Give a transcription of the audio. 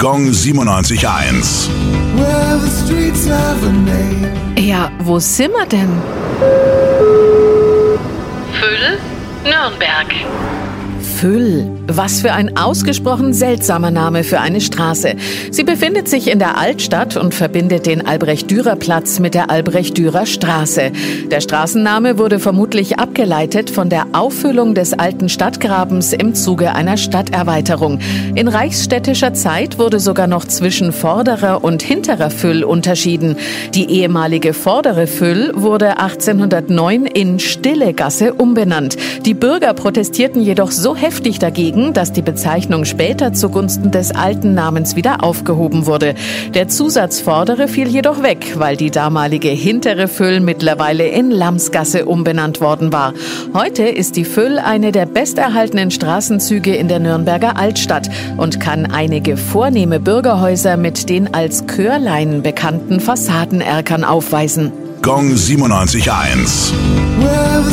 Gong 97.1. Well, the streets have a name. Ja, wo sind wir denn? Füll, Nürnberg. Füll. Was für ein ausgesprochen seltsamer Name für eine Straße. Sie befindet sich in der Altstadt und verbindet den Albrecht-Dürer-Platz mit der Albrecht-Dürer-Straße. Der Straßenname wurde vermutlich abgeleitet von der Auffüllung des alten Stadtgrabens im Zuge einer Stadterweiterung. In reichsstädtischer Zeit wurde sogar noch zwischen vorderer und hinterer Füll unterschieden. Die ehemalige vordere Füll wurde 1809 in Stille Gasse umbenannt. Die Bürger protestierten jedoch so heftig dagegen, dass die Bezeichnung später zugunsten des alten Namens wieder aufgehoben wurde. Der Zusatz Vordere fiel jedoch weg, weil die damalige hintere Füll mittlerweile in Lamsgasse umbenannt worden war. Heute ist die Füll eine der besterhaltenen Straßenzüge in der Nürnberger Altstadt und kann einige vornehme Bürgerhäuser mit den als Chörlein bekannten Fassadenerkern aufweisen. Gong 97.1. Well,